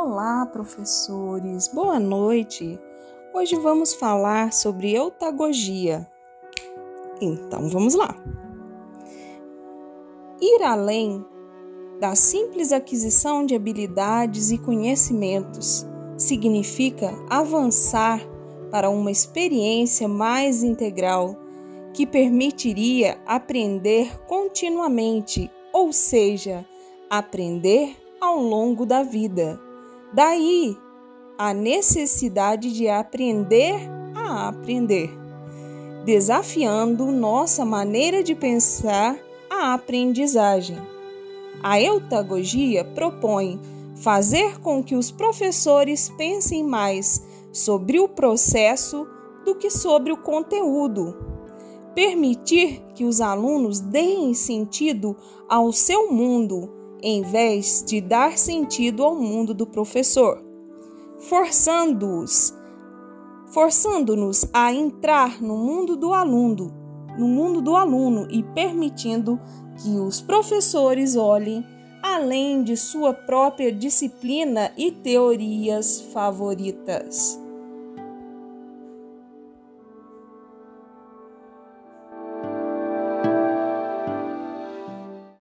Olá, professores. Boa noite. Hoje vamos falar sobre eutagogia. Então, vamos lá. Ir além da simples aquisição de habilidades e conhecimentos significa avançar para uma experiência mais integral que permitiria aprender continuamente, ou seja, aprender ao longo da vida Daí a necessidade de aprender a aprender, desafiando nossa maneira de pensar a aprendizagem. A eutagogia propõe fazer com que os professores pensem mais sobre o processo do que sobre o conteúdo. Permitir que os alunos deem sentido ao seu mundo em vez de dar sentido ao mundo do professor, forçando-os, forçando-nos a entrar no mundo do aluno, no mundo do aluno e permitindo que os professores olhem além de sua própria disciplina e teorias favoritas.